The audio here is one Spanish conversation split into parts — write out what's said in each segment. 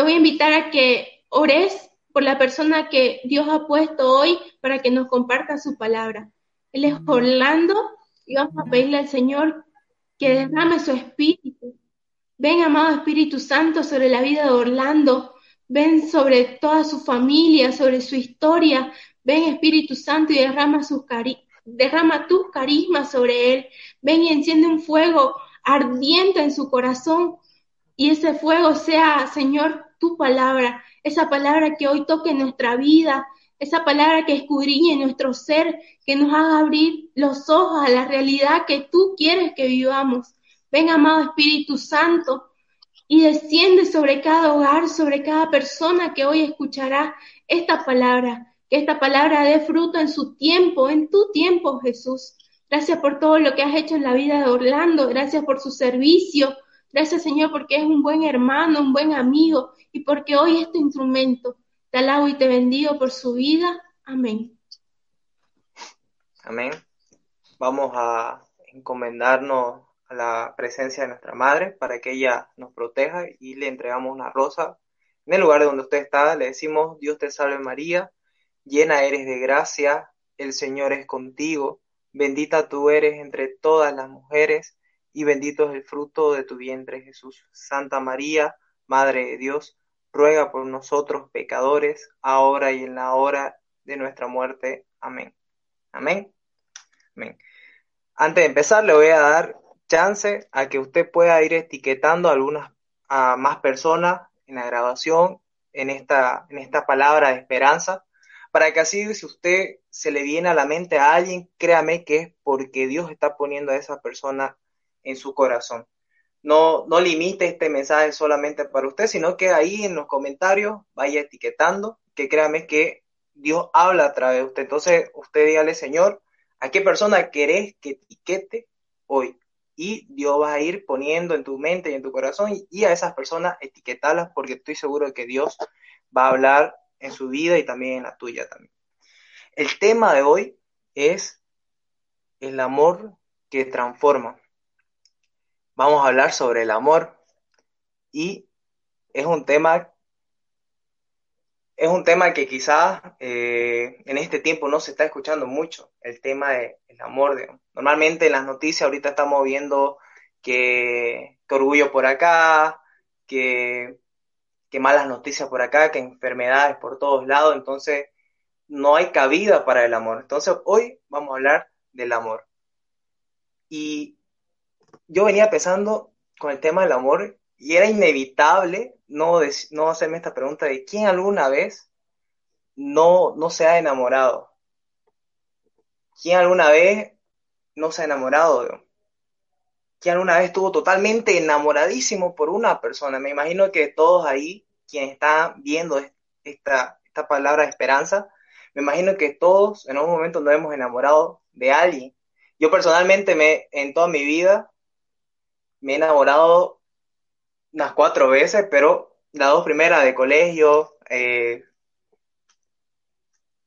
te voy a invitar a que ores por la persona que Dios ha puesto hoy para que nos comparta su palabra. Él es Orlando y vamos a pedirle al Señor que derrame su espíritu. Ven, amado Espíritu Santo, sobre la vida de Orlando. Ven sobre toda su familia, sobre su historia. Ven, Espíritu Santo, y derrama, sus cari derrama tu carisma sobre él. Ven y enciende un fuego ardiente en su corazón. Y ese fuego sea, Señor, tu palabra. Esa palabra que hoy toque nuestra vida, esa palabra que escudriñe nuestro ser, que nos haga abrir los ojos a la realidad que tú quieres que vivamos. Ven, amado Espíritu Santo, y desciende sobre cada hogar, sobre cada persona que hoy escuchará esta palabra, que esta palabra dé fruto en su tiempo, en tu tiempo, Jesús. Gracias por todo lo que has hecho en la vida de Orlando, gracias por su servicio, gracias Señor porque es un buen hermano, un buen amigo y porque hoy es tu instrumento. Te alabo y te bendigo por su vida. Amén. Amén. Vamos a encomendarnos a la presencia de nuestra madre para que ella nos proteja y le entregamos una rosa. En el lugar de donde usted está, le decimos, Dios te salve María, llena eres de gracia, el Señor es contigo, bendita tú eres entre todas las mujeres y bendito es el fruto de tu vientre Jesús. Santa María, Madre de Dios, ruega por nosotros pecadores, ahora y en la hora de nuestra muerte. Amén. Amén. Amén. Antes de empezar, le voy a dar chance a que usted pueda ir etiquetando a algunas a más personas en la grabación, en esta, en esta palabra de esperanza, para que así si usted se le viene a la mente a alguien, créame que es porque Dios está poniendo a esa persona en su corazón no, no limite este mensaje solamente para usted, sino que ahí en los comentarios vaya etiquetando, que créame que Dios habla a través de usted. Entonces, usted dígale, Señor, ¿a qué persona querés que etiquete hoy? Y Dios va a ir poniendo en tu mente y en tu corazón y, a esas personas etiquetarlas porque estoy seguro de que Dios va a hablar en su vida y también en la tuya también. El tema de hoy es el amor que transforma vamos a hablar sobre el amor y es un tema es un tema que quizás eh, en este tiempo no se está escuchando mucho, el tema del amor. normalmente en las noticias ahorita estamos viendo que, orgullo por acá, que, que malas noticias por acá, que enfermedades por todos lados, entonces no hay cabida para el amor. Entonces hoy vamos a hablar del amor. Y yo venía pensando con el tema del amor y era inevitable no, no hacerme esta pregunta de quién alguna vez no, no se ha enamorado. ¿Quién alguna vez no se ha enamorado? ¿Quién alguna vez estuvo totalmente enamoradísimo por una persona? Me imagino que todos ahí, quienes están viendo esta, esta palabra esperanza, me imagino que todos en algún momento nos hemos enamorado de alguien. Yo personalmente me, en toda mi vida, me he enamorado unas cuatro veces, pero las dos primeras de colegio, eh,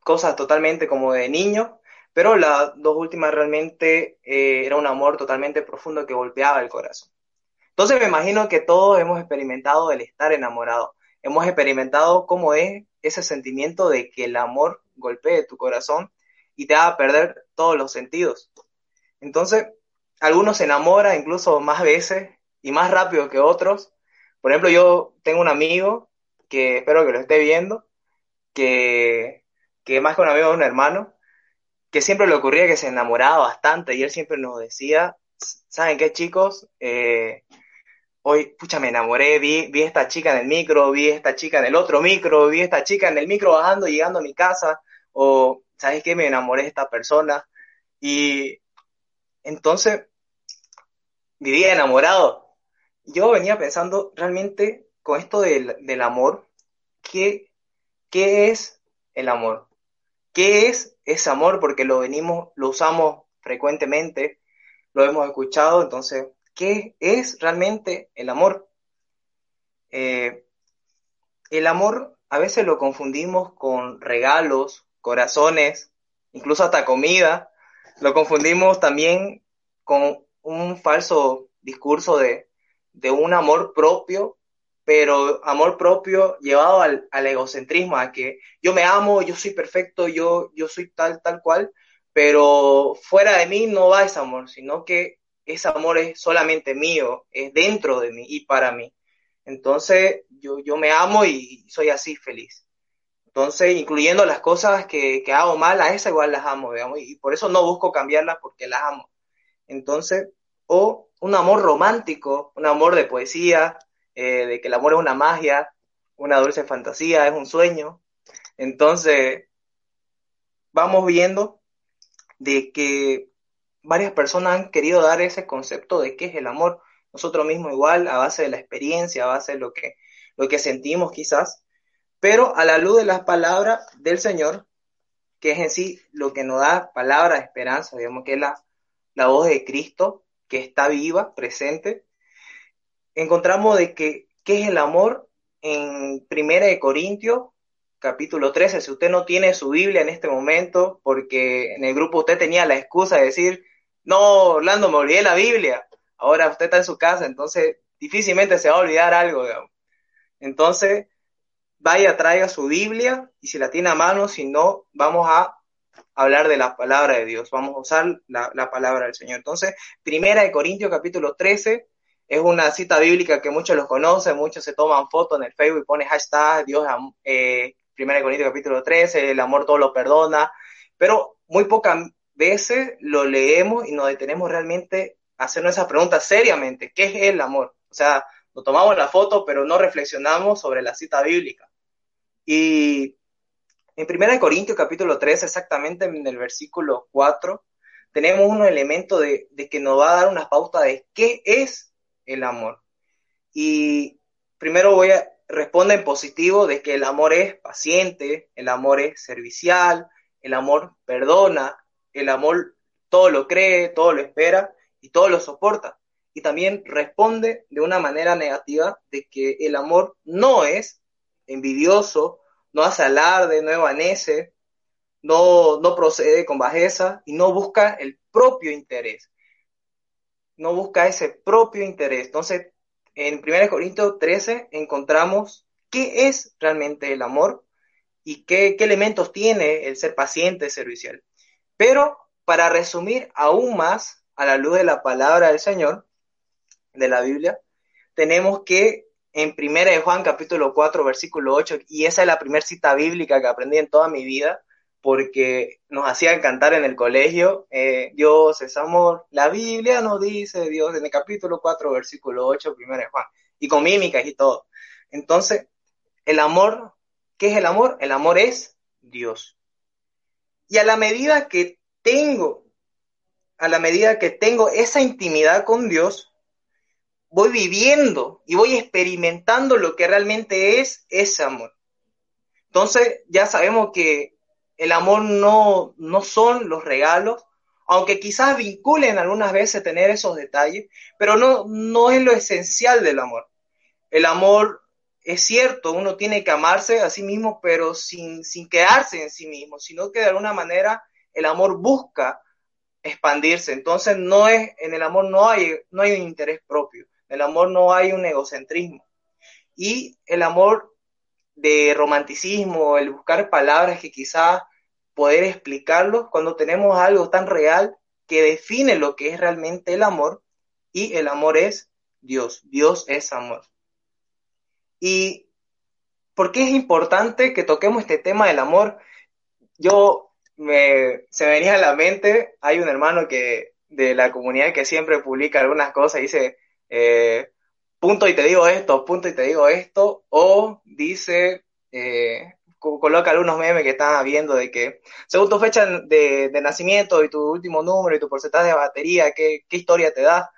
cosas totalmente como de niño, pero las dos últimas realmente eh, era un amor totalmente profundo que golpeaba el corazón. Entonces me imagino que todos hemos experimentado el estar enamorado, hemos experimentado cómo es ese sentimiento de que el amor golpee tu corazón y te haga perder todos los sentidos. Entonces, algunos se enamoran incluso más veces y más rápido que otros. Por ejemplo, yo tengo un amigo que espero que lo esté viendo, que, que más que un amigo es un hermano, que siempre le ocurría que se enamoraba bastante y él siempre nos decía, ¿saben qué chicos? Eh, hoy, pucha, me enamoré, vi, vi esta chica en el micro, vi esta chica en el otro micro, vi esta chica en el micro bajando, llegando a mi casa, o, ¿sabes qué? Me enamoré de esta persona. Y entonces, vivía enamorado. Yo venía pensando realmente con esto del, amor, ¿qué, ¿qué es el amor? ¿Qué es ese amor? Porque lo venimos, lo usamos frecuentemente, lo hemos escuchado, entonces, ¿qué es realmente el amor? Eh, el amor a veces lo confundimos con regalos, corazones, incluso hasta comida. Lo confundimos también con un falso discurso de, un amor propio pero amor propio llevado al, egocentrismo, a que yo me amo, yo soy perfecto, yo, yo soy tal, tal cual, pero fuera de mí no va ese amor, sino que ese amor es solamente mío, es dentro de mí y para mí. Entonces yo, yo me amo y soy así feliz. Entonces, incluyendo las cosas que, que hago mal, a esa igual las amo, digamos, y por eso no busco cambiarlas porque las amo. Entonces, o un amor romántico, un amor de poesía, eh, de que el amor es una magia, una dulce fantasía, es un sueño. Entonces, vamos viendo de que varias personas han querido dar ese concepto de qué es el amor. Nosotros mismos igual, a base de la experiencia, a base de lo que, lo que sentimos quizás, pero a la luz de las palabras del Señor, que es en sí lo que nos da palabra de esperanza, digamos que es la, la voz de Cristo, que está viva, presente, encontramos de que qué es el amor en Primera de Corintios, capítulo 13. Si usted no tiene su Biblia en este momento, porque en el grupo usted tenía la excusa de decir, no, Orlando, me olvidé la Biblia. Ahora usted está en su casa, entonces difícilmente se va a olvidar algo, digamos. Entonces, vaya, traiga su Biblia y si la tiene a mano, si no, vamos a hablar de la palabra de Dios, vamos a usar la, la palabra del Señor. Entonces, Primera de Corintios capítulo 13 es una cita bíblica que muchos los conocen, muchos se toman fotos en el Facebook y ponen hashtag Dios, eh, Primera de Corintios capítulo 13, el amor todo lo perdona, pero muy pocas veces lo leemos y nos detenemos realmente a hacernos esa pregunta seriamente, ¿qué es el amor? O sea, nos tomamos la foto, pero no reflexionamos sobre la cita bíblica. Y en 1 Corintios capítulo 3, exactamente en el versículo 4, tenemos un elemento de, de, que nos va a dar una pauta de qué es el amor. Y primero voy a responder en positivo de que el amor es paciente, el amor es servicial, el amor perdona, el amor todo lo cree, todo lo espera y todo lo soporta. Y también responde de una manera negativa de que el amor no es envidioso, no hace alarde, no evanece, no, no procede con bajeza y no busca el propio interés. No busca ese propio interés. Entonces, en 1 Corintios 13 encontramos qué es realmente el amor y qué, qué elementos tiene el ser paciente, servicial. Pero para resumir aún más a la luz de la palabra del Señor, de la Biblia, tenemos que en primera de Juan capítulo 4 versículo 8, y esa es la primera cita bíblica que aprendí en toda mi vida, porque nos hacían cantar en el colegio, eh, Dios es amor, la Biblia nos dice Dios en el capítulo 4 versículo 8, primera de Juan, y con mímicas y todo. Entonces, el amor, ¿qué es el amor? El amor es Dios. Y a la medida que tengo, a la medida que tengo esa intimidad con Dios, voy viviendo y voy experimentando lo que realmente es ese amor. Entonces ya sabemos que el amor no, no son los regalos, aunque quizás vinculen algunas veces tener esos detalles, pero no, no es lo esencial del amor. El amor es cierto, uno tiene que amarse a sí mismo, pero sin, sin quedarse en sí mismo, sino que de alguna manera el amor busca expandirse. Entonces no es, en el amor no hay, no hay un interés propio el amor no hay un egocentrismo. Y el amor de romanticismo, el buscar palabras que quizás poder explicarlo cuando tenemos algo tan real que define lo que es realmente el amor y el amor es Dios, Dios es amor. ¿Y por qué es importante que toquemos este tema del amor? Yo me, se me venía a la mente, hay un hermano que de la comunidad que siempre publica algunas cosas dice, eh, punto y te digo esto, punto y te digo esto, o dice, eh, coloca algunos memes que están viendo de que según tu fecha de, nacimiento y tu último número y tu porcentaje de batería, ¿qué, historia te da?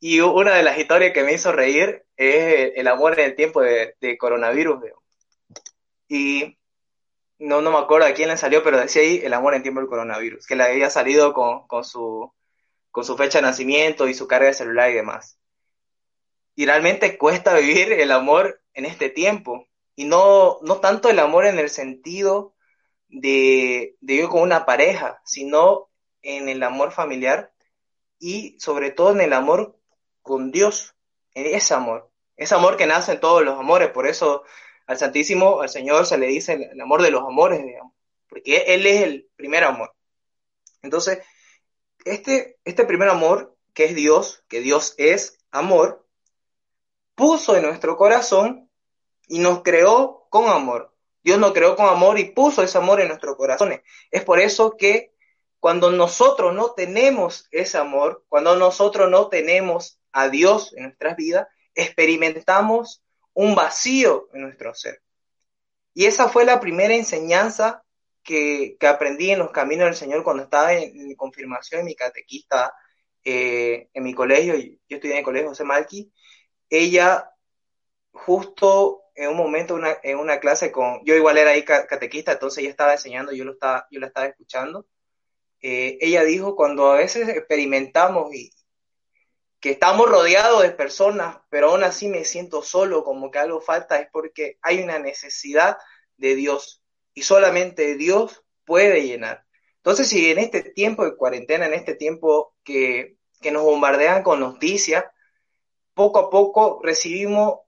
Y una de las historias que me hizo reír es el amor en el tiempo de, coronavirus. Y no, no me acuerdo a quién le salió, pero decía ahí el amor en tiempo del coronavirus, que le había salido con, con, su, con su fecha de nacimiento y su carga de celular y demás y realmente cuesta vivir el amor en este tiempo. Y no, no tanto el amor en el sentido de, de vivir con una pareja, sino en el amor familiar y sobre todo en el amor con Dios, en ese amor. ese amor que nace en todos los amores, por eso al Santísimo, al Señor se le dice el, amor de los amores, porque Él es el primer amor. Entonces, este, este primer amor, que es Dios, que Dios es amor, puso en nuestro corazón y nos creó con amor. Dios nos creó con amor y puso ese amor en nuestros corazones. Es por eso que cuando nosotros no tenemos ese amor, cuando nosotros no tenemos a Dios en nuestras vidas, experimentamos un vacío en nuestro ser. Y esa fue la primera enseñanza que, aprendí en los caminos del Señor cuando estaba en, mi confirmación, en mi catequista, eh, en mi colegio, yo estudié en el colegio José Malqui, ella justo en un momento en una clase con, yo igual era ahí catequista, entonces ella estaba enseñando, yo, lo estaba, yo la estaba escuchando, eh, ella dijo, cuando a veces experimentamos y, que estamos rodeados de personas, pero aún así me siento solo, como que algo falta, es porque hay una necesidad de Dios y solamente Dios puede llenar. Entonces, si en este tiempo de cuarentena, en este tiempo que, que nos bombardean con noticias, poco a poco recibimos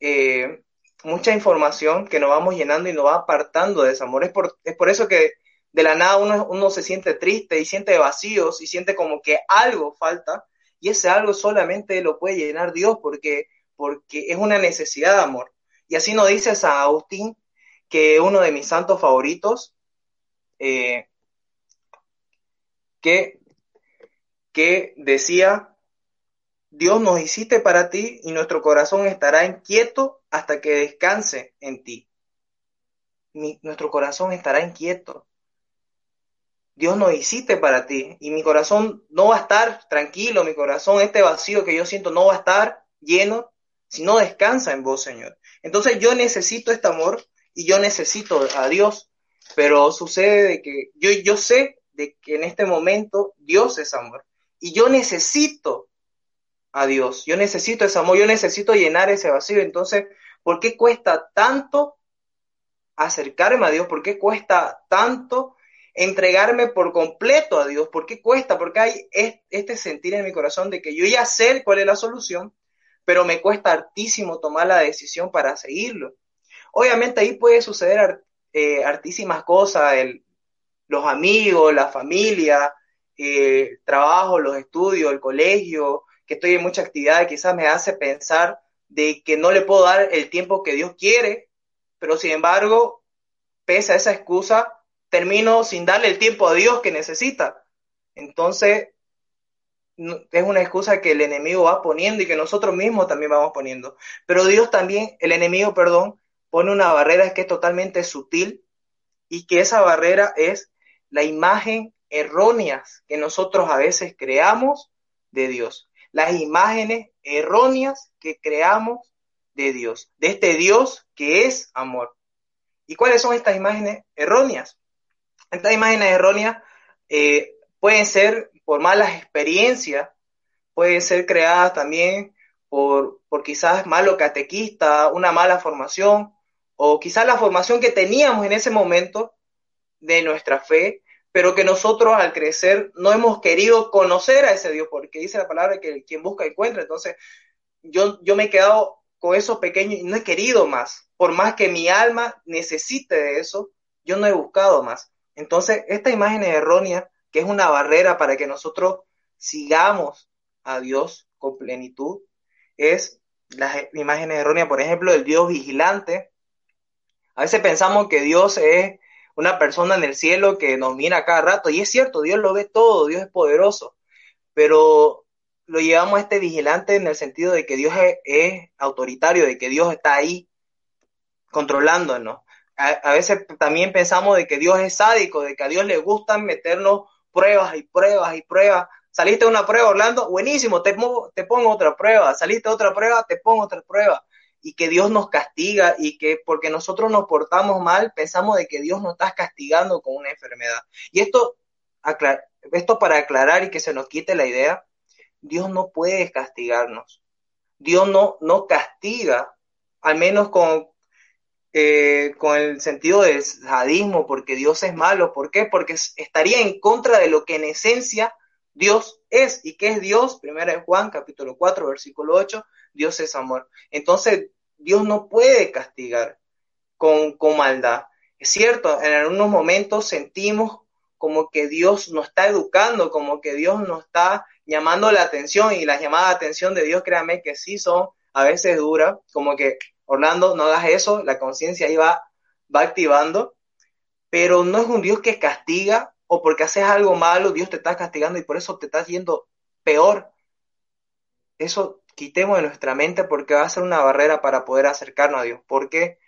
eh, mucha información que nos vamos llenando y nos va apartando de ese amor. Es por, es por eso que de la nada uno, uno se siente triste y siente vacíos y siente como que algo falta y ese algo solamente lo puede llenar Dios porque, porque es una necesidad de amor. Y así nos dice San Agustín, que uno de mis santos favoritos, eh, que, que decía, Dios nos hiciste para ti y nuestro corazón estará inquieto hasta que descanse en ti. nuestro corazón estará inquieto. Dios no hiciste para ti y mi corazón no va a estar tranquilo, mi corazón, este vacío que yo siento no va a estar lleno si no descansa en vos, Señor. Entonces yo necesito este amor y yo necesito a Dios, pero sucede de que yo, yo sé de que en este momento Dios es amor y yo necesito a Dios, yo necesito ese amor, yo necesito llenar ese vacío. Entonces, ¿por qué cuesta tanto acercarme a Dios? ¿Por qué cuesta tanto entregarme por completo a Dios. ¿Por qué cuesta? Porque hay este sentir en mi corazón de que yo ya sé cuál es la solución, pero me cuesta hartísimo tomar la decisión para seguirlo. Obviamente ahí puede suceder eh, hartísimas cosas, el, los amigos, la familia, eh, trabajo, los estudios, el colegio, estoy en mucha actividad, quizás me hace pensar de que no le puedo dar el tiempo que Dios quiere, pero sin embargo, pese a esa excusa, termino sin darle el tiempo a Dios que necesita. Entonces, es una excusa que el enemigo va poniendo y que nosotros mismos también vamos poniendo. Pero Dios también, el enemigo, perdón, pone una barrera que es totalmente sutil y que esa barrera es la imagen errónea que nosotros a veces creamos de Dios. Las imágenes erróneas que creamos de Dios, de este Dios que es amor. ¿Y cuáles son estas imágenes erróneas? Estas imágenes erróneas eh, pueden ser por malas experiencias, pueden ser creadas también por, por quizás malo catequista, una mala formación, o quizás la formación que teníamos en ese momento de nuestra fe, pero que nosotros al crecer no hemos querido conocer a ese Dios, porque dice la palabra que quien busca encuentra. Entonces, yo, yo me he quedado con esos pequeños y no he querido más. Por más que mi alma necesite de eso, yo no he buscado más. Entonces, esta imagen errónea, que es una barrera para que nosotros sigamos a Dios con plenitud, es las imágenes erróneas, por ejemplo, del Dios vigilante. A veces pensamos que Dios es una persona en el cielo que nos mira cada rato, y es cierto, Dios lo ve todo, Dios es poderoso, pero lo llevamos a este vigilante en el sentido de que Dios es, autoritario, de que Dios está ahí controlándonos a, veces también pensamos de que Dios es sádico, de que a Dios le gustan meternos pruebas y pruebas y pruebas. Saliste de una prueba, Orlando, buenísimo, te, te pongo otra prueba. Saliste otra prueba, te pongo otra prueba. Y que Dios nos castiga y que porque nosotros nos portamos mal, pensamos de que Dios nos está castigando con una enfermedad. Y esto, esto para aclarar y que se nos quite la idea, Dios no puede castigarnos. Dios no, no castiga, al menos con, eh, con el sentido del sadismo, porque Dios es malo. ¿Por qué? Porque estaría en contra de lo que en esencia Dios es. ¿Y qué es Dios? Primera de Juan, capítulo 4, versículo 8. Dios es amor. Entonces, Dios no puede castigar con, maldad. Es cierto, en algunos momentos sentimos como que Dios nos está educando, como que Dios nos está llamando la atención y las llamadas de atención de Dios, créanme que sí son a veces duras, como que Orlando, no hagas eso, la conciencia ahí va, va activando, pero no es un Dios que castiga o porque haces algo malo, Dios te está castigando y por eso te estás yendo peor. Eso quitemos de nuestra mente porque va a ser una barrera para poder acercarnos a Dios. ¿Por qué?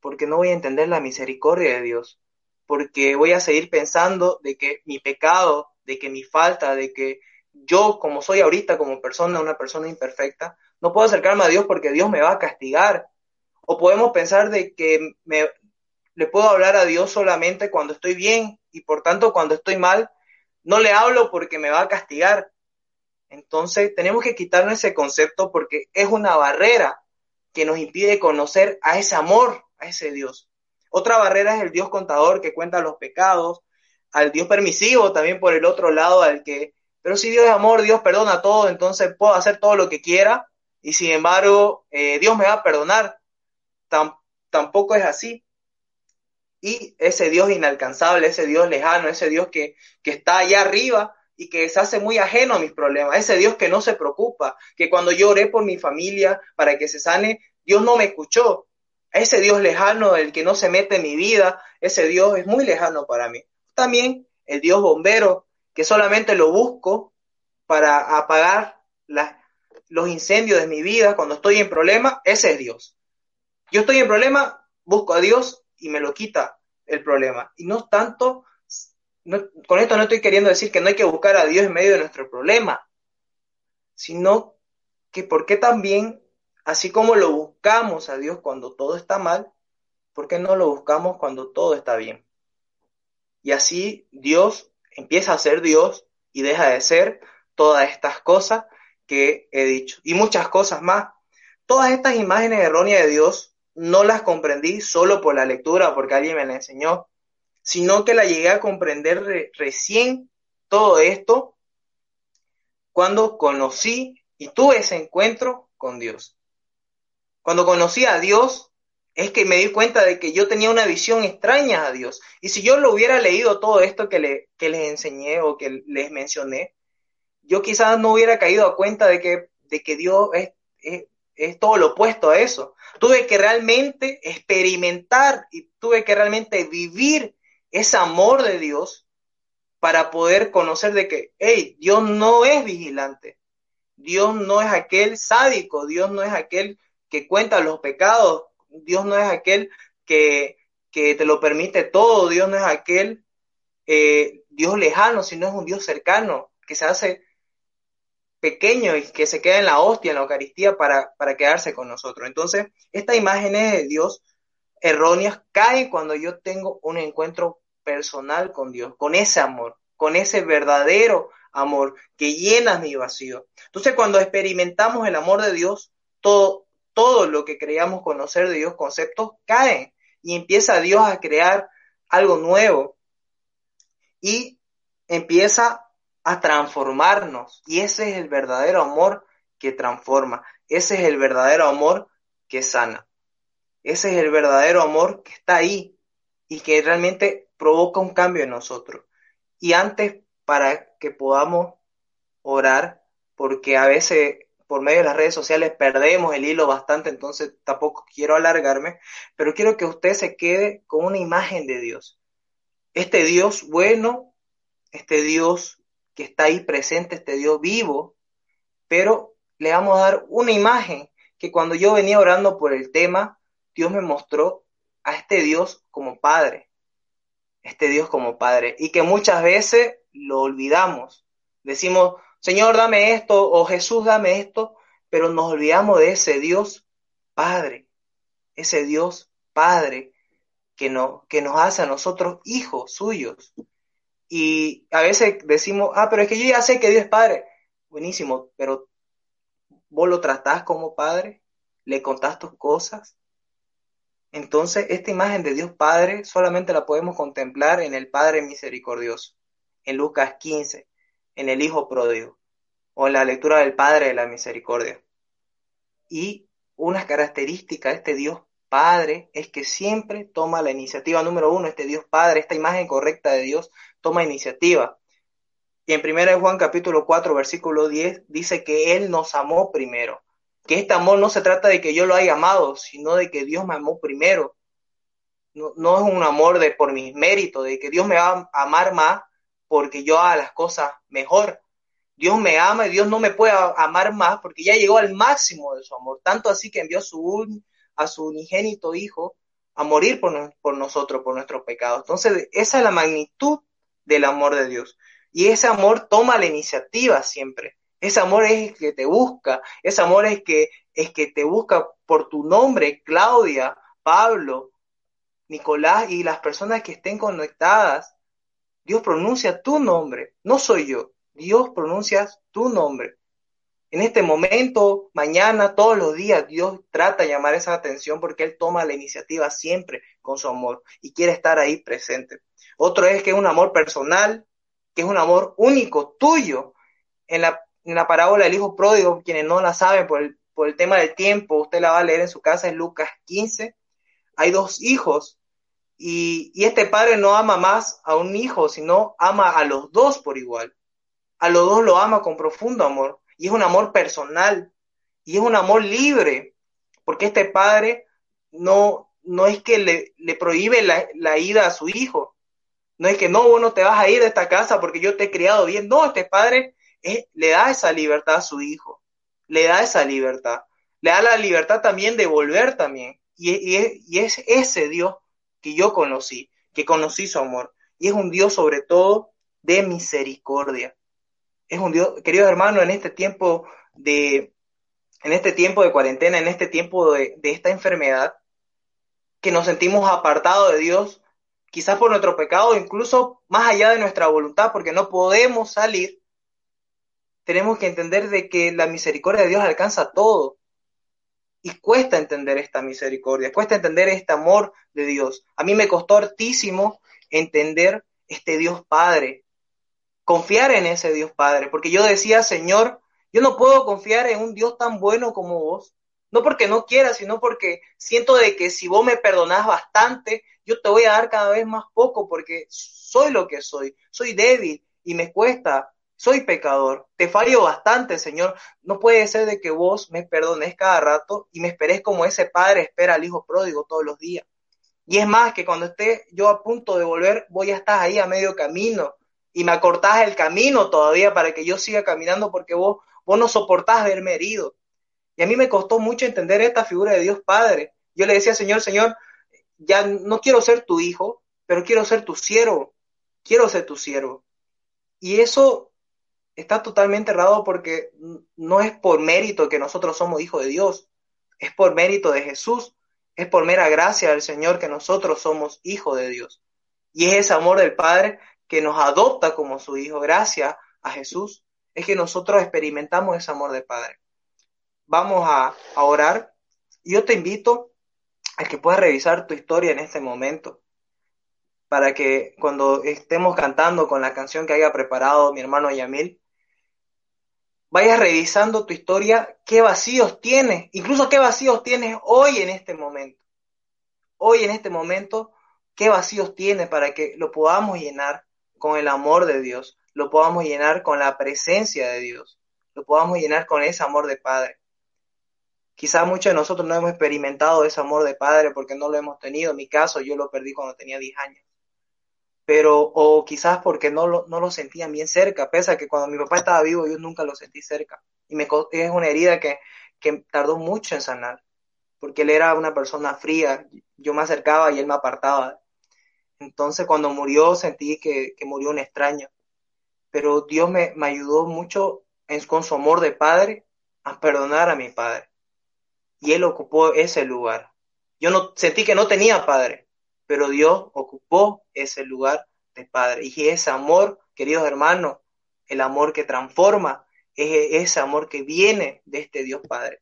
Porque no voy a entender la misericordia de Dios. Porque voy a seguir pensando de que mi pecado, de que mi falta, de que yo como soy ahorita como persona, una persona imperfecta, no puedo acercarme a Dios porque Dios me va a castigar. O podemos pensar de que me, le puedo hablar a Dios solamente cuando estoy bien y por tanto cuando estoy mal, no le hablo porque me va a castigar. Entonces tenemos que quitarnos ese concepto porque es una barrera que nos impide conocer a ese amor, a ese Dios. Otra barrera es el Dios contador que cuenta los pecados, al Dios permisivo también por el otro lado, al que, pero si Dios es amor, Dios perdona todo, entonces puedo hacer todo lo que quiera y sin embargo eh, Dios me va a perdonar. tampoco es así. Y ese Dios inalcanzable, ese Dios lejano, ese Dios que, que está allá arriba, y que se hace muy ajeno a mis problemas, ese Dios que no se preocupa, que cuando yo por mi familia para que se sane, Dios no me escuchó. Ese Dios lejano, el que no se mete en mi vida, ese Dios es muy lejano para mí. También el Dios bombero, que solamente lo busco para apagar los incendios de mi vida cuando estoy en problema, ese es Dios. Yo estoy en problema, busco a Dios y me lo quita el problema. Y no tanto con esto no estoy queriendo decir que no hay que buscar a Dios en medio de nuestro problema, sino que por qué también, así como lo buscamos a Dios cuando todo está mal, ¿por qué no lo buscamos cuando todo está bien? Y así Dios empieza a ser Dios y deja de ser todas estas cosas que he dicho y muchas cosas más. Todas estas imágenes erróneas de Dios no las comprendí solo por la lectura, porque alguien me las enseñó, sino que la llegué a comprender recién todo esto cuando conocí y tuve ese encuentro con Dios. Cuando conocí a Dios, es que me di cuenta de que yo tenía una visión extraña a Dios. Y si yo lo hubiera leído todo esto que, le, les enseñé o que les mencioné, yo quizás no hubiera caído a cuenta de que, de que Dios es, es todo lo opuesto a eso. Tuve que realmente experimentar y tuve que realmente vivir ese amor de Dios para poder conocer de que, hey, Dios no es vigilante, Dios no es aquel sádico, Dios no es aquel que cuenta los pecados, Dios no es aquel que, que te lo permite todo, Dios no es aquel eh, Dios lejano, sino es un Dios cercano, que se hace pequeño y que se queda en la hostia, en la Eucaristía, para, para quedarse con nosotros. Entonces, estas imágenes de Dios erróneas caen cuando yo tengo un encuentro personal con Dios, con ese amor, con ese verdadero amor que llena mi vacío. Entonces, cuando experimentamos el amor de Dios, todo, todo lo que creíamos conocer de Dios, conceptos, caen y empieza Dios a crear algo nuevo y empieza a transformarnos. Y ese es el verdadero amor que transforma. Ese es el verdadero amor que sana. Ese es el verdadero amor que está ahí y que realmente provoca un cambio en nosotros. Y antes, para que podamos orar, porque a veces por medio de las redes sociales perdemos el hilo bastante, entonces tampoco quiero alargarme, pero quiero que usted se quede con una imagen de Dios. Este Dios bueno, este Dios que está ahí presente, este Dios vivo, pero le vamos a dar una imagen que cuando yo venía orando por el tema, Dios me mostró a este Dios como Padre, este Dios como Padre y que muchas veces lo olvidamos. Decimos, Señor, dame esto o Jesús, dame esto, pero nos olvidamos de ese Dios Padre, ese Dios Padre que, no, que nos hace a nosotros hijos suyos. Y a veces decimos, ah, pero es que yo ya sé que Dios es Padre. Buenísimo, pero vos lo tratás como Padre, le contás tus cosas, entonces, esta imagen de Dios Padre solamente la podemos contemplar en el Padre misericordioso, en Lucas 15. en el Hijo pródigo o en la lectura del Padre de la Misericordia. Y una característica de este Dios Padre es que siempre toma la iniciativa. Número uno, este Dios Padre, esta imagen correcta de Dios, toma iniciativa. Y en 1 Juan capítulo 4, versículo 10, dice que Él nos amó primero. Que este amor no se trata de que yo lo haya amado, sino de que Dios me amó primero. No, no es un amor de por mis méritos, de que Dios me va a amar más porque yo haga las cosas mejor. Dios me ama y Dios no me puede amar más porque ya llegó al máximo de su amor. Tanto así que envió su a su unigénito Hijo a morir por, por nosotros, por nuestros pecados. Entonces, esa es la magnitud del amor de Dios. Y ese amor toma la iniciativa siempre. Ese amor es el que te busca. Ese amor es que, es que te busca por tu nombre, Claudia, Pablo, Nicolás y las personas que estén conectadas. Dios pronuncia tu nombre, no soy yo. Dios pronuncia tu nombre. En este momento, mañana, todos los días, Dios trata de llamar esa atención porque Él toma la iniciativa siempre con su amor y quiere estar ahí presente. Otro es que es un amor personal, que es un amor único, tuyo. En la, en la parábola del Hijo Pródigo, quienes no la saben por el, por el tema del tiempo, usted la va a leer en su casa, en Lucas 15. Hay dos hijos y, y este padre no ama más a un hijo, sino ama a los dos por igual. A los dos lo ama con profundo amor y es un amor personal y es un amor libre, porque este padre no, no es que le, le prohíbe la, la, ida a su hijo, no es que no, vos no te vas a ir de esta casa porque yo te he criado bien, no, este padre le da esa libertad a su hijo, le da esa libertad, le da la libertad también de volver también, y, es ese Dios que yo conocí, que conocí su amor, y es un Dios sobre todo de misericordia. Es un Dios, queridos hermanos, en este tiempo de, en este tiempo de cuarentena, en este tiempo de esta enfermedad, que nos sentimos apartados de Dios, quizás por nuestro pecado, incluso más allá de nuestra voluntad, porque no podemos salir, tenemos que entender de que la misericordia de Dios alcanza todo. Y cuesta entender esta misericordia, cuesta entender este amor de Dios. A mí me costó hartísimo entender este Dios Padre, confiar en ese Dios Padre, porque yo decía, Señor, yo no puedo confiar en un Dios tan bueno como vos, no porque no quiera, sino porque siento de que si vos me perdonás bastante, yo te voy a dar cada vez más poco, porque soy lo que soy, soy débil y me cuesta, soy pecador, te fallo bastante, Señor, no puede ser de que vos me perdones cada rato y me esperes como ese padre espera al hijo pródigo todos los días. Y es más que cuando esté yo a punto de volver, voy a estar ahí a medio camino, y me acortás el camino todavía para que yo siga caminando porque vos, vos no soportás verme herido. Y a mí me costó mucho entender esta figura de Dios Padre. Yo le decía, Señor, Señor, ya no quiero ser tu hijo, pero quiero ser tu siervo. Quiero ser tu siervo. Y eso está totalmente errado porque no es por mérito que nosotros somos hijos de Dios, es por mérito de Jesús, es por mera gracia del Señor que nosotros somos hijos de Dios. Y es ese amor del Padre que nos adopta como su Hijo, gracias a Jesús, es que nosotros experimentamos ese amor de Padre. Vamos a, orar. Yo te invito a que puedas revisar tu historia en este momento, para que cuando estemos cantando con la canción que haya preparado mi hermano Yamil, vayas revisando tu historia, qué vacíos tienes, incluso qué vacíos tienes hoy en este momento. Hoy en este momento, qué vacíos tienes para que lo podamos llenar con el amor de Dios, lo podamos llenar con la presencia de Dios, lo podamos llenar con ese amor de Padre. Quizás muchos de nosotros no hemos experimentado ese amor de Padre porque no lo hemos tenido. En mi caso, yo lo perdí cuando tenía 10 años. Pero, o quizás porque no lo, no lo sentían bien cerca, pese a que cuando mi papá estaba vivo yo nunca lo sentí cerca. Y me, es una herida que, tardó mucho en sanar, porque él era una persona fría, yo me acercaba y él me apartaba entonces cuando murió sentí que, murió un extraño. Pero Dios me, ayudó mucho con su amor de padre a perdonar a mi padre. Y él ocupó ese lugar. Yo no sentí que no tenía padre, pero Dios ocupó ese lugar de padre. Y ese amor, queridos hermanos, el amor que transforma, es ese amor que viene de este Dios Padre.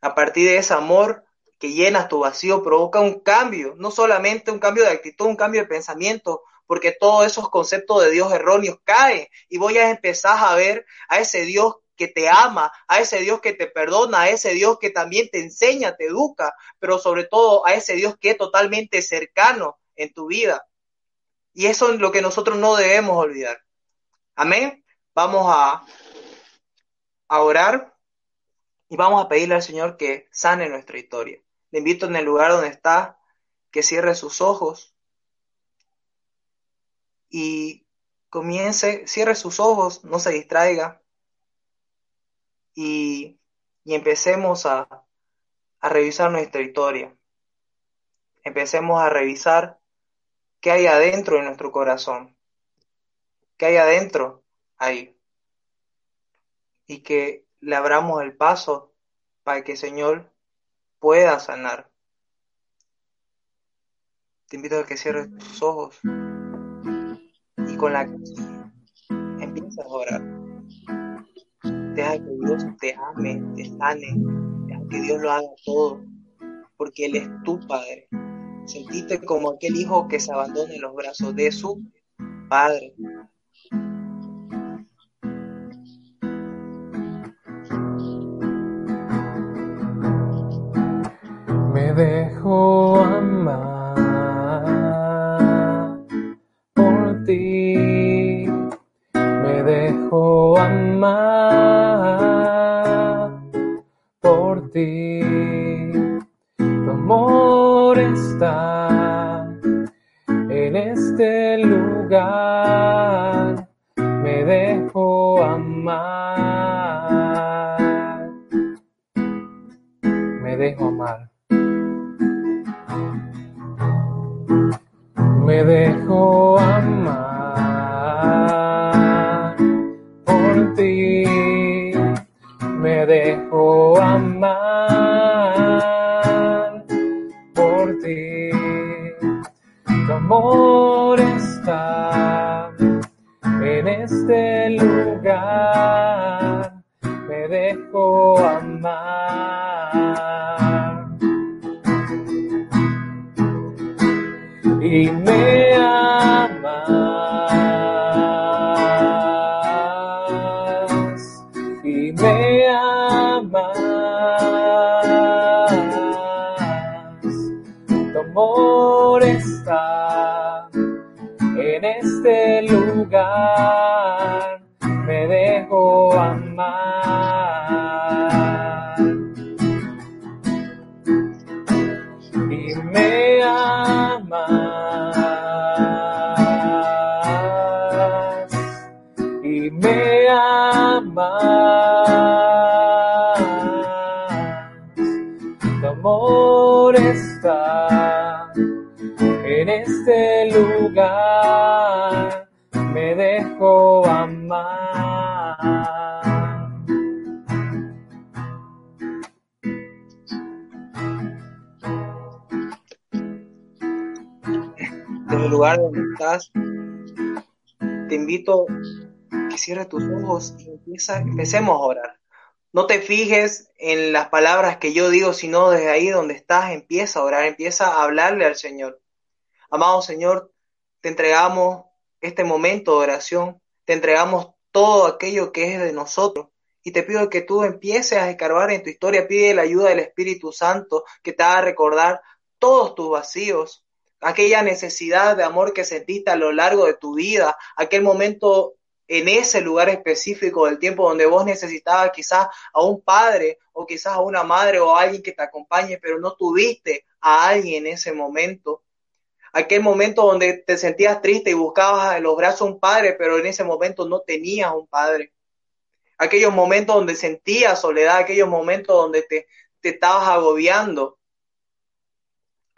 A partir de ese amor, que llenas tu vacío provoca un cambio, no solamente un cambio de actitud, un cambio de pensamiento, porque todos esos conceptos de Dios erróneos caen y voy a empezar a ver a ese Dios que te ama, a ese Dios que te perdona, a ese Dios que también te enseña, te educa, pero sobre todo a ese Dios que es totalmente cercano en tu vida. Y eso es lo que nosotros no debemos olvidar. Amén. Vamos a, a orar y vamos a pedirle al Señor que sane nuestra historia. Le invito en el lugar donde está, que cierre sus ojos y comience, cierre sus ojos, no se distraiga y, y empecemos a, a revisar nuestra historia. Empecemos a revisar qué hay adentro de nuestro corazón, qué hay adentro ahí. Y que le abramos el paso para que el Señor pueda sanar. Te invito a que cierres tus ojos y con la empiezas a orar. Deja que Dios te ame, te sane, que Dios lo haga todo, porque Él es tu Padre. Sentiste como aquel hijo que se abandona en los brazos de su Padre. Me dejo amar por ti. Ti. Tu amor está en este lugar. Me dejo amar. Me dejo amar. Me dejo amar por ti. Me dejo me dejo amar En el lugar donde estás, te invito a que cierres tus ojos y empieza, empecemos a orar. No te fijes en las palabras que yo digo, sino desde ahí donde estás, empieza a orar, empieza a hablarle al Señor. Amado Señor, te entregamos este momento de oración, te entregamos todo aquello que es de nosotros. Y te pido que tú empieces a escarbar en tu historia, pide la ayuda del Espíritu Santo que te haga recordar todos tus vacíos, aquella necesidad de amor que sentiste a lo largo de tu vida, aquel momento en ese lugar específico del tiempo donde vos necesitabas quizás a un padre o quizás a una madre o a alguien que te acompañe, pero no tuviste a alguien en ese momento. Aquel momento donde te sentías triste y buscabas en los brazos un padre, pero en ese momento no tenías un padre. Aquellos momentos donde sentías soledad, aquellos momentos donde te, te estabas agobiando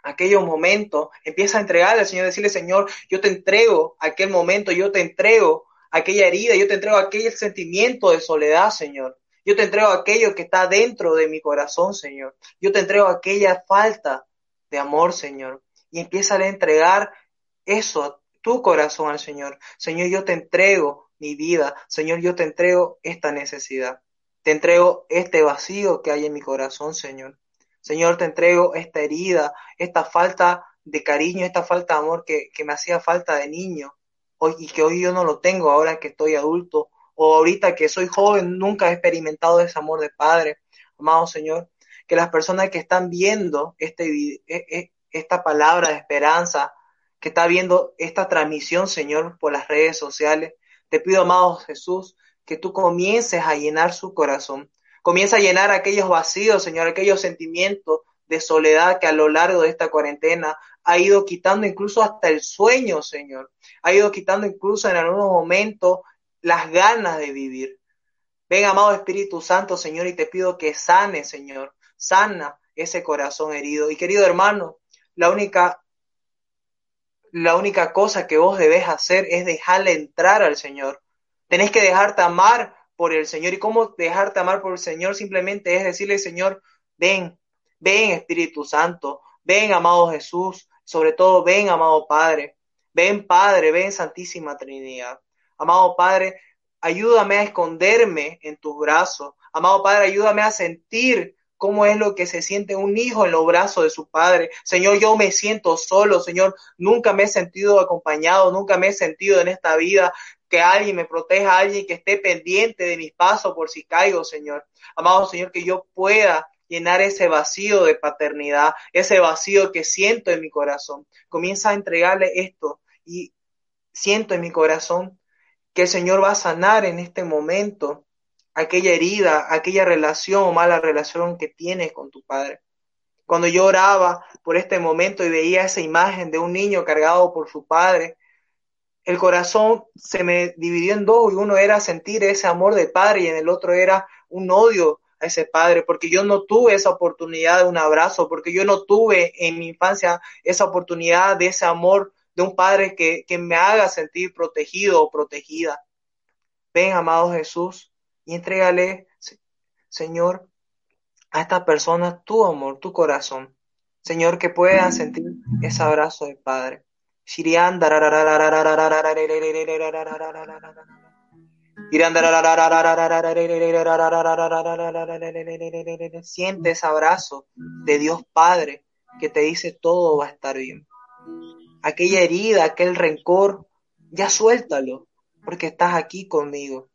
aquellos momentos, empieza a entregarle al Señor, decirle, Señor, yo te entrego aquel momento, yo te entrego aquella herida, yo te entrego aquel sentimiento de soledad, Señor. Yo te entrego aquello que está dentro de mi corazón, Señor. Yo te entrego aquella falta de amor, Señor. Y empieza a entregar eso tu corazón al Señor. Señor, yo te entrego mi vida. Señor, yo te entrego esta necesidad. Te entrego este vacío que hay en mi corazón, Señor. Señor, te entrego esta herida, esta falta de cariño, esta falta de amor que, que me hacía falta de niño hoy, y que hoy yo no lo tengo ahora que estoy adulto o ahorita que soy joven, nunca he experimentado ese amor de padre. Amado Señor, que las personas que están viendo este, e, e, esta palabra de esperanza, que está viendo esta transmisión, Señor, por las redes sociales, te pido, amado Jesús, que tú comiences a llenar su corazón. Comienza a llenar aquellos vacíos, Señor, aquellos sentimientos de soledad que a lo largo de esta cuarentena ha ido quitando incluso hasta el sueño, Señor. Ha ido quitando incluso en algunos momentos las ganas de vivir. Ven, amado Espíritu Santo, Señor, y te pido que sane, Señor. Sana ese corazón herido. Y querido hermano, la única la única cosa que vos debés hacer es dejarle entrar al Señor. Tenés que dejarte amar por el Señor. ¿Y cómo dejarte amar por el Señor? Simplemente es decirle, Señor, ven, ven Espíritu Santo, ven amado Jesús, sobre todo ven amado Padre, ven Padre, ven Santísima Trinidad. Amado Padre, ayúdame a esconderme en tus brazos. Amado Padre, ayúdame a sentir cómo es lo que se siente un hijo en los brazos de su padre. Señor, yo me siento solo, Señor, nunca me he sentido acompañado, nunca me he sentido en esta vida que alguien me proteja, alguien que esté pendiente de mis pasos por si caigo, Señor. Amado Señor, que yo pueda llenar ese vacío de paternidad, ese vacío que siento en mi corazón. Comienza a entregarle esto y siento en mi corazón que el Señor va a sanar en este momento aquella herida, aquella relación o mala relación que tienes con tu padre. Cuando yo oraba por este momento y veía esa imagen de un niño cargado por su padre, el corazón se me dividió en dos y uno era sentir ese amor de padre y en el otro era un odio a ese padre, porque yo no tuve esa oportunidad de un abrazo, porque yo no tuve en mi infancia esa oportunidad de ese amor de un padre que, que me haga sentir protegido o protegida. Ven, amado Jesús, y entrégale, Señor, a estas personas tu amor, tu corazón. Señor, que puedan sentir ese abrazo del Padre. Siente ese abrazo de Dios Padre que te dice todo va a estar bien. Aquella herida, aquel rencor, ya suéltalo, porque estás aquí conmigo.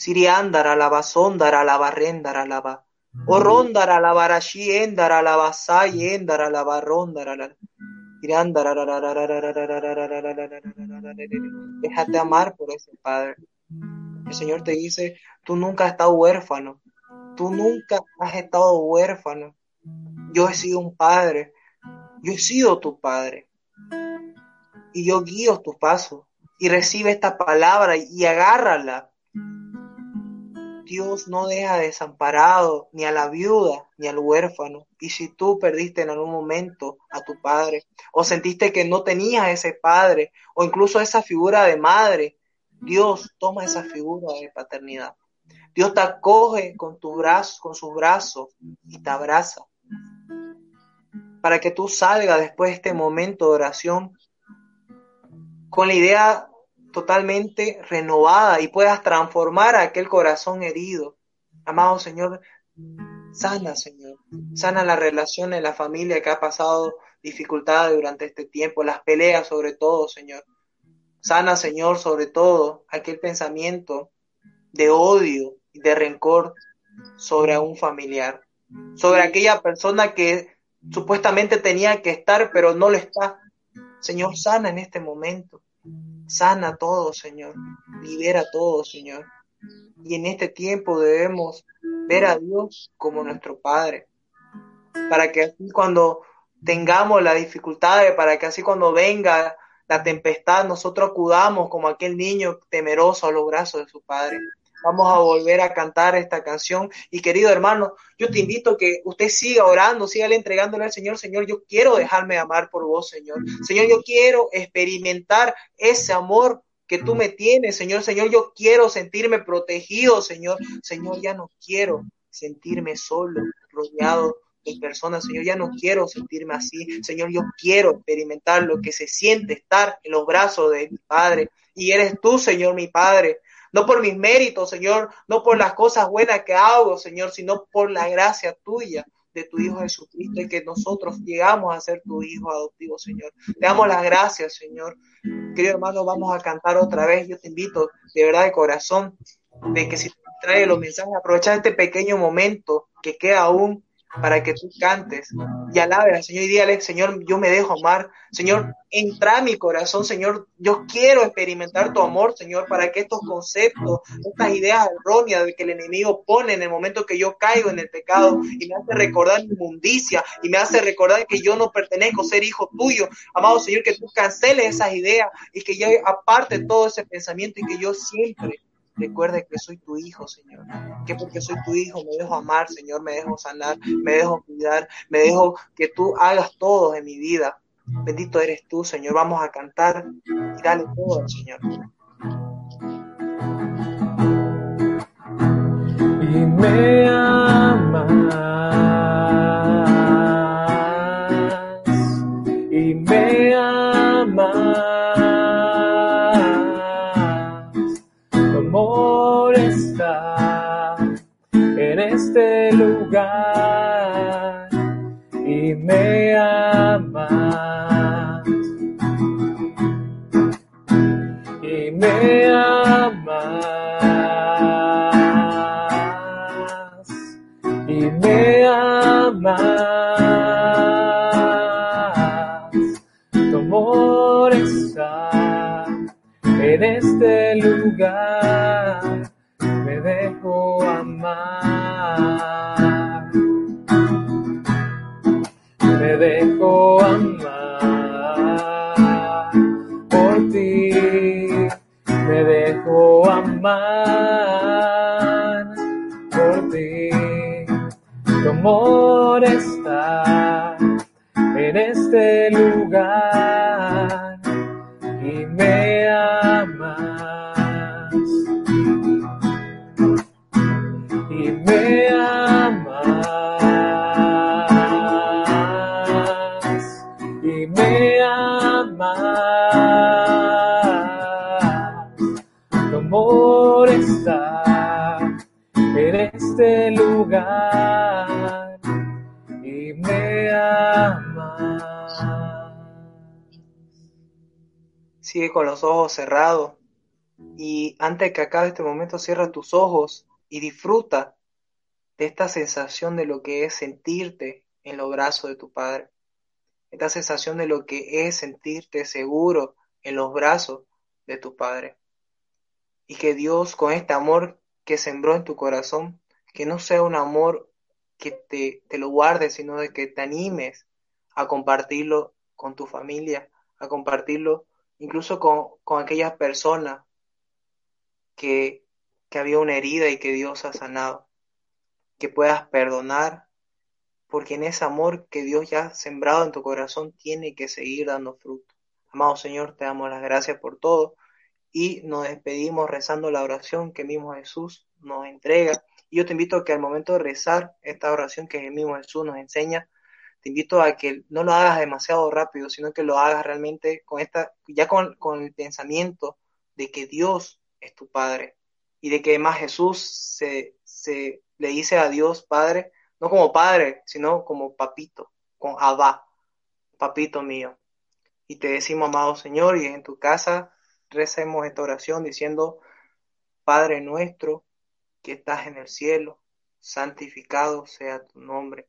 Siriandara la basondara la barrendara la ba. O rondara la barashi endara la basay endara la barrondara la. Déjate amar por ese Padre. El Señor te dice, tú nunca has estado huérfano. Tú nunca has estado huérfano. Yo he sido un padre. Yo he sido tu padre. Y yo guío tus pasos. Y recibe esta palabra y agárrala Dios no deja desamparado ni a la viuda ni al huérfano. Y si tú perdiste en algún momento a tu padre, o sentiste que no tenías ese padre, o incluso esa figura de madre, Dios toma esa figura de paternidad. Dios te acoge con tu brazo, con sus brazos y te abraza. Para que tú salgas después de este momento de oración con la idea totalmente renovada y puedas transformar aquel corazón herido. Amado Señor, sana, Señor. Sana la relación en la familia que ha pasado dificultades durante este tiempo, las peleas sobre todo, Señor. Sana, Señor, sobre todo aquel pensamiento de odio y de rencor sobre un familiar, sobre aquella persona que supuestamente tenía que estar, pero no lo está. Señor, sana en este momento. Sana todo, Señor. Libera todo, Señor. Y en este tiempo debemos ver a Dios como nuestro Padre. Para que así cuando tengamos las dificultades, para que así cuando venga la tempestad, nosotros acudamos como aquel niño temeroso a los brazos de su Padre. Vamos a volver a cantar esta canción. Y querido hermano, yo te invito a que usted siga orando, siga entregándole al Señor. Señor, yo quiero dejarme amar por vos, Señor. Señor, yo quiero experimentar ese amor que tú me tienes, Señor. Señor, yo quiero sentirme protegido, Señor. Señor, ya no quiero sentirme solo, rodeado de personas, Señor, ya no quiero sentirme así, Señor, yo quiero experimentar lo que se siente estar en los brazos de mi Padre, y eres tú, Señor, mi Padre, no por mis méritos, Señor, no por las cosas buenas que hago, Señor, sino por la gracia tuya, de tu Hijo Jesucristo y que nosotros llegamos a ser tu Hijo adoptivo, Señor. Te damos las gracias, Señor. Querido hermano, vamos a cantar otra vez. Yo te invito de verdad de corazón de que si trae los mensajes, aprovechar este pequeño momento que queda aún para que tú cantes. Y alabes al Señor y dígale, Señor, yo me dejo amar, Señor, entra a mi corazón, Señor, yo quiero experimentar tu amor, Señor, para que estos conceptos, estas ideas erróneas que el enemigo pone en el momento que yo caigo en el pecado y me hace recordar mi inmundicia y me hace recordar que yo no pertenezco a ser hijo tuyo, amado Señor, que tú canceles esas ideas y que yo aparte todo ese pensamiento y que yo siempre Recuerde que soy tu hijo, Señor. Que porque soy tu hijo me dejo amar, Señor, me dejo sanar, me dejo cuidar, me dejo que tú hagas todo en mi vida. Bendito eres tú, Señor. Vamos a cantar y dale todo, Señor. Y me amas. Me amas. Y me amas. Y me amas. Tu amor está en este lugar. Dejo amar por ti. Tu amor está en este lugar Sigue con los ojos cerrados y antes que acabe este momento cierra tus ojos y disfruta de esta sensación de lo que es sentirte en los brazos de tu Padre. Esta sensación de lo que es sentirte seguro en los brazos de tu Padre. Y que Dios con este amor que sembró en tu corazón que no sea un amor que te, te lo guardes, sino de que te animes a compartirlo con tu familia, a compartirlo incluso con, con aquellas personas que, que había una herida y que Dios ha sanado, que puedas perdonar, porque en ese amor que Dios ya ha sembrado en tu corazón tiene que seguir dando fruto. Amado Señor, te damos las gracias por todo y nos despedimos rezando la oración que mismo Jesús nos entrega y yo te invito a que al momento de rezar esta oración que el mismo Jesús nos enseña, te invito a que no lo hagas demasiado rápido, sino que lo hagas realmente con esta, ya con, el pensamiento de que Dios es tu Padre y de que además Jesús se, se le dice a Dios Padre, no como Padre, sino como Papito, con Abba, Papito mío. Y te decimos, amado Señor, y en tu casa recemos esta oración diciendo, Padre nuestro, que estás en el cielo, santificado sea tu nombre.